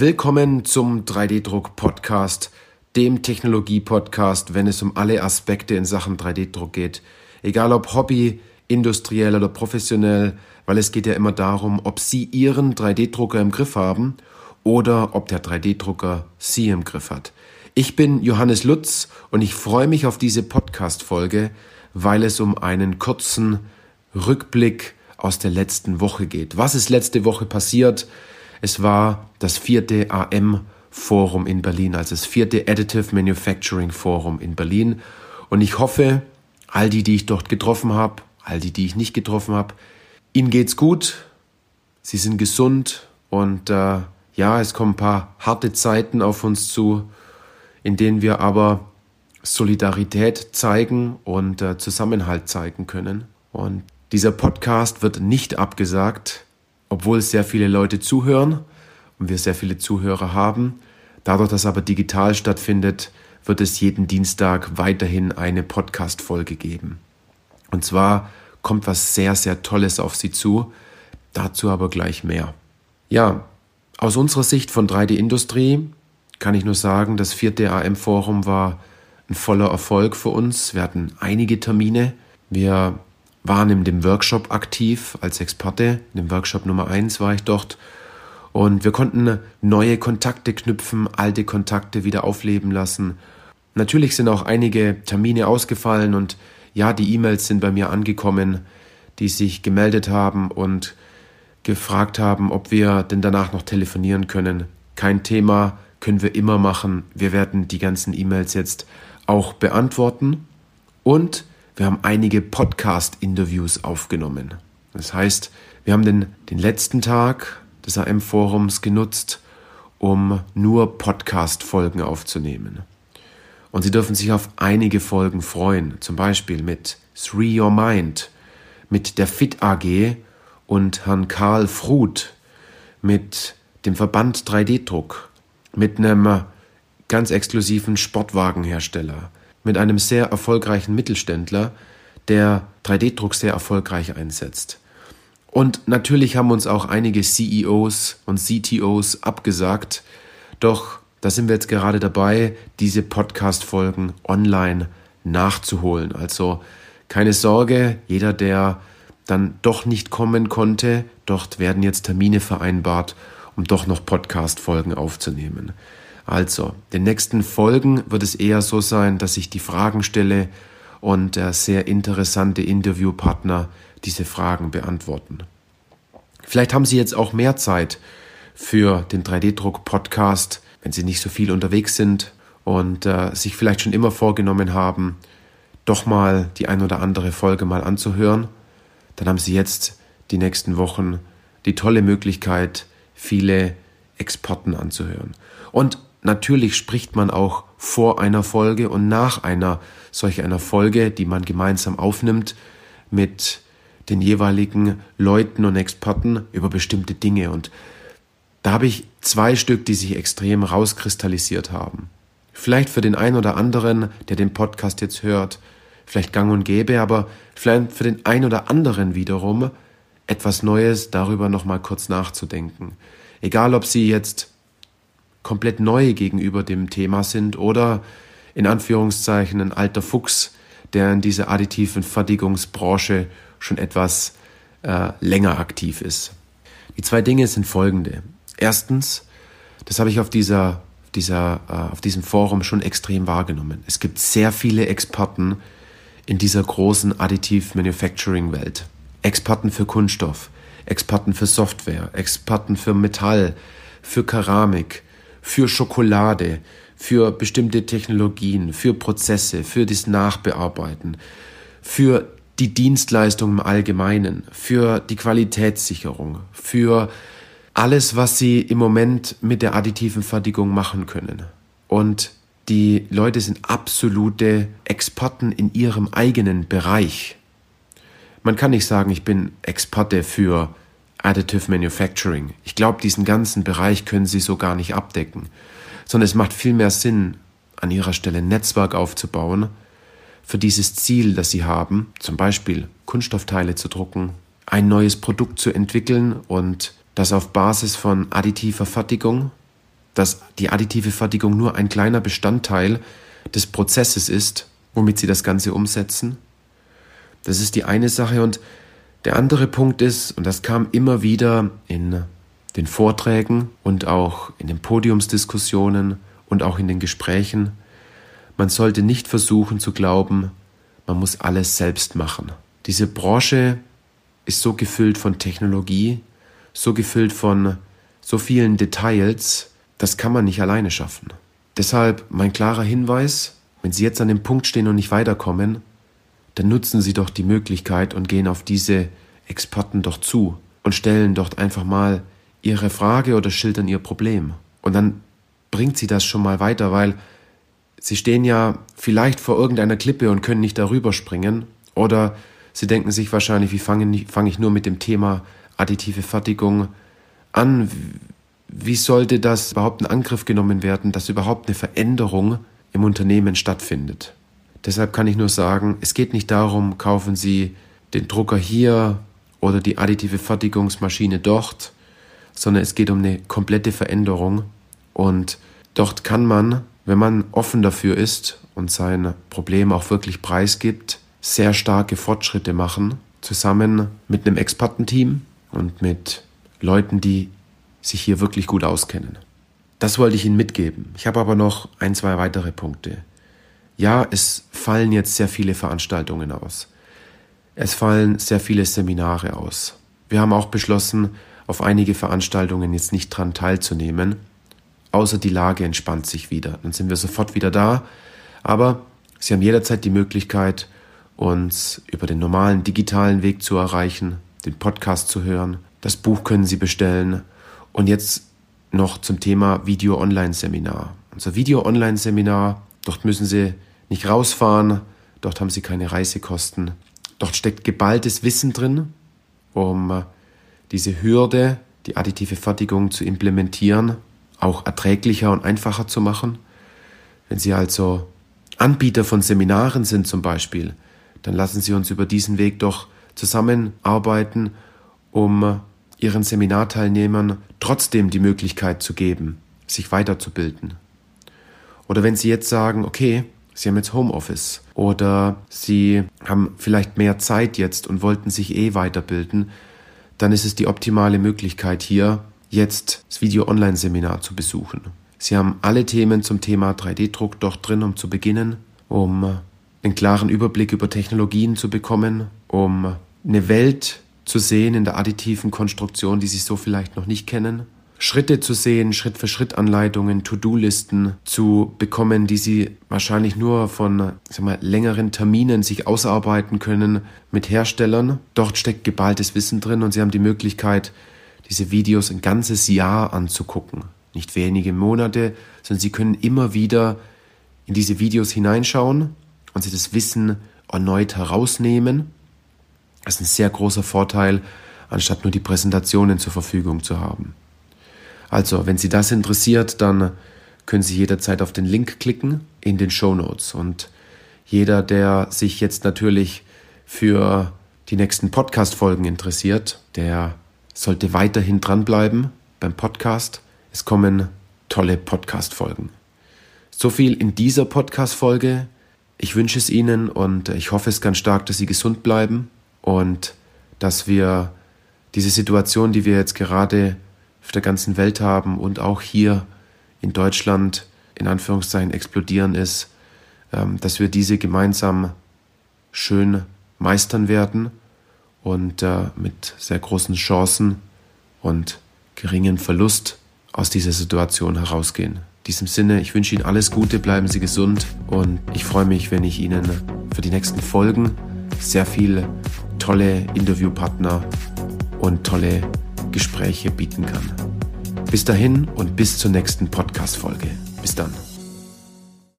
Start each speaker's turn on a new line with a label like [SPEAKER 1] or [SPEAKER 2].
[SPEAKER 1] Willkommen zum 3D-Druck-Podcast, dem Technologie-Podcast, wenn es um alle Aspekte in Sachen 3D-Druck geht. Egal ob Hobby, industriell oder professionell, weil es geht ja immer darum, ob Sie Ihren 3D-Drucker im Griff haben oder ob der 3D-Drucker Sie im Griff hat. Ich bin Johannes Lutz und ich freue mich auf diese Podcast-Folge, weil es um einen kurzen Rückblick aus der letzten Woche geht. Was ist letzte Woche passiert? Es war das vierte AM Forum in Berlin, also das vierte Additive Manufacturing Forum in Berlin. Und ich hoffe, all die, die ich dort getroffen habe, all die, die ich nicht getroffen habe, ihnen geht's gut, sie sind gesund und äh, ja, es kommen ein paar harte Zeiten auf uns zu, in denen wir aber Solidarität zeigen und äh, Zusammenhalt zeigen können. Und dieser Podcast wird nicht abgesagt, obwohl sehr viele Leute zuhören und wir sehr viele Zuhörer haben. Dadurch, dass aber digital stattfindet, wird es jeden Dienstag weiterhin eine Podcast-Folge geben. Und zwar kommt was sehr, sehr Tolles auf Sie zu. Dazu aber gleich mehr. Ja, aus unserer Sicht von 3D-Industrie kann ich nur sagen, das vierte AM-Forum war ein voller Erfolg für uns. Wir hatten einige Termine. Wir waren in dem Workshop aktiv als Experte. In dem Workshop Nummer eins war ich dort. Und wir konnten neue Kontakte knüpfen, alte Kontakte wieder aufleben lassen. Natürlich sind auch einige Termine ausgefallen und ja, die E-Mails sind bei mir angekommen, die sich gemeldet haben und gefragt haben, ob wir denn danach noch telefonieren können. Kein Thema, können wir immer machen. Wir werden die ganzen E-Mails jetzt auch beantworten. Und wir haben einige Podcast-Interviews aufgenommen. Das heißt, wir haben den, den letzten Tag des AM-Forums genutzt, um nur Podcast-Folgen aufzunehmen. Und Sie dürfen sich auf einige Folgen freuen, zum Beispiel mit Three Your Mind, mit der Fit AG und Herrn Karl Fruth, mit dem Verband 3D-Druck, mit einem ganz exklusiven Sportwagenhersteller, mit einem sehr erfolgreichen Mittelständler, der 3D-Druck sehr erfolgreich einsetzt. Und natürlich haben uns auch einige CEOs und CTOs abgesagt, doch da sind wir jetzt gerade dabei, diese Podcast-Folgen online nachzuholen. Also keine Sorge, jeder, der dann doch nicht kommen konnte, dort werden jetzt Termine vereinbart, um doch noch Podcast-Folgen aufzunehmen. Also, den nächsten Folgen wird es eher so sein, dass ich die Fragen stelle und äh, sehr interessante Interviewpartner diese Fragen beantworten. Vielleicht haben Sie jetzt auch mehr Zeit für den 3D-Druck-Podcast, wenn Sie nicht so viel unterwegs sind und äh, sich vielleicht schon immer vorgenommen haben, doch mal die ein oder andere Folge mal anzuhören. Dann haben Sie jetzt die nächsten Wochen die tolle Möglichkeit, viele Exporten anzuhören. Und Natürlich spricht man auch vor einer Folge und nach einer solch einer Folge, die man gemeinsam aufnimmt, mit den jeweiligen Leuten und Experten über bestimmte Dinge. Und da habe ich zwei Stück, die sich extrem rauskristallisiert haben. Vielleicht für den einen oder anderen, der den Podcast jetzt hört, vielleicht gang und gäbe, aber vielleicht für den einen oder anderen wiederum etwas Neues darüber nochmal kurz nachzudenken. Egal, ob Sie jetzt komplett neu gegenüber dem Thema sind oder in Anführungszeichen ein alter Fuchs, der in dieser additiven Fertigungsbranche schon etwas äh, länger aktiv ist. Die zwei Dinge sind folgende. Erstens, das habe ich auf dieser, dieser, äh, auf diesem Forum schon extrem wahrgenommen. Es gibt sehr viele Experten in dieser großen Additive Manufacturing Welt. Experten für Kunststoff, Experten für Software, Experten für Metall, für Keramik, für Schokolade, für bestimmte Technologien, für Prozesse, für das Nachbearbeiten, für die Dienstleistung im Allgemeinen, für die Qualitätssicherung, für alles, was sie im Moment mit der additiven Fertigung machen können. Und die Leute sind absolute Experten in ihrem eigenen Bereich. Man kann nicht sagen, ich bin Experte für Additive Manufacturing. Ich glaube, diesen ganzen Bereich können Sie so gar nicht abdecken, sondern es macht viel mehr Sinn, an Ihrer Stelle ein Netzwerk aufzubauen für dieses Ziel, das Sie haben, zum Beispiel Kunststoffteile zu drucken, ein neues Produkt zu entwickeln und das auf Basis von additiver Fertigung dass die additive Fertigung nur ein kleiner Bestandteil des Prozesses ist, womit sie das Ganze umsetzen. Das ist die eine Sache. Und der andere Punkt ist, und das kam immer wieder in den Vorträgen und auch in den Podiumsdiskussionen und auch in den Gesprächen, man sollte nicht versuchen zu glauben, man muss alles selbst machen. Diese Branche ist so gefüllt von Technologie, so gefüllt von so vielen Details, das kann man nicht alleine schaffen. Deshalb mein klarer Hinweis, wenn Sie jetzt an dem Punkt stehen und nicht weiterkommen, dann nutzen Sie doch die Möglichkeit und gehen auf diese Experten doch zu und stellen dort einfach mal Ihre Frage oder schildern Ihr Problem. Und dann bringt Sie das schon mal weiter, weil Sie stehen ja vielleicht vor irgendeiner Klippe und können nicht darüber springen oder Sie denken sich wahrscheinlich, wie fange fang ich nur mit dem Thema additive Fertigung an? Wie sollte das überhaupt in Angriff genommen werden, dass überhaupt eine Veränderung im Unternehmen stattfindet? Deshalb kann ich nur sagen, es geht nicht darum, kaufen Sie den Drucker hier oder die additive Fertigungsmaschine dort, sondern es geht um eine komplette Veränderung und dort kann man, wenn man offen dafür ist und sein Problem auch wirklich preisgibt, sehr starke Fortschritte machen, zusammen mit einem Expertenteam und mit Leuten, die sich hier wirklich gut auskennen. Das wollte ich Ihnen mitgeben. Ich habe aber noch ein, zwei weitere Punkte. Ja, es fallen jetzt sehr viele Veranstaltungen aus. Es fallen sehr viele Seminare aus. Wir haben auch beschlossen, auf einige Veranstaltungen jetzt nicht dran teilzunehmen, außer die Lage entspannt sich wieder. Dann sind wir sofort wieder da. Aber Sie haben jederzeit die Möglichkeit, uns über den normalen digitalen Weg zu erreichen, den Podcast zu hören. Das Buch können Sie bestellen. Und jetzt noch zum Thema Video-Online-Seminar. Unser Video-Online-Seminar, dort müssen Sie nicht rausfahren, dort haben Sie keine Reisekosten. Dort steckt geballtes Wissen drin, um diese Hürde, die additive Fertigung zu implementieren, auch erträglicher und einfacher zu machen. Wenn Sie also Anbieter von Seminaren sind zum Beispiel, dann lassen Sie uns über diesen Weg doch zusammenarbeiten, um Ihren Seminarteilnehmern trotzdem die Möglichkeit zu geben, sich weiterzubilden. Oder wenn Sie jetzt sagen, okay, Sie haben jetzt Homeoffice oder Sie haben vielleicht mehr Zeit jetzt und wollten sich eh weiterbilden, dann ist es die optimale Möglichkeit hier, jetzt das Video-Online-Seminar zu besuchen. Sie haben alle Themen zum Thema 3D-Druck dort drin, um zu beginnen, um einen klaren Überblick über Technologien zu bekommen, um eine Welt zu sehen in der additiven Konstruktion, die Sie so vielleicht noch nicht kennen. Schritte zu sehen, Schritt für Schritt Anleitungen, To-Do-Listen zu bekommen, die Sie wahrscheinlich nur von sag mal, längeren Terminen sich ausarbeiten können mit Herstellern. Dort steckt geballtes Wissen drin und Sie haben die Möglichkeit, diese Videos ein ganzes Jahr anzugucken. Nicht wenige Monate, sondern Sie können immer wieder in diese Videos hineinschauen und Sie das Wissen erneut herausnehmen. Das ist ein sehr großer Vorteil, anstatt nur die Präsentationen zur Verfügung zu haben. Also, wenn Sie das interessiert, dann können Sie jederzeit auf den Link klicken in den Show Notes. Und jeder, der sich jetzt natürlich für die nächsten Podcast-Folgen interessiert, der sollte weiterhin dranbleiben beim Podcast. Es kommen tolle Podcast-Folgen. So viel in dieser Podcast-Folge. Ich wünsche es Ihnen und ich hoffe es ganz stark, dass Sie gesund bleiben und dass wir diese Situation, die wir jetzt gerade auf der ganzen Welt haben und auch hier in Deutschland in Anführungszeichen explodieren ist, ähm, dass wir diese gemeinsam schön meistern werden und äh, mit sehr großen Chancen und geringen Verlust aus dieser Situation herausgehen. In diesem Sinne, ich wünsche Ihnen alles Gute, bleiben Sie gesund und ich freue mich, wenn ich Ihnen für die nächsten Folgen sehr viele tolle Interviewpartner und tolle Gespräche bieten kann. Bis dahin und bis zur nächsten Podcast-Folge. Bis dann.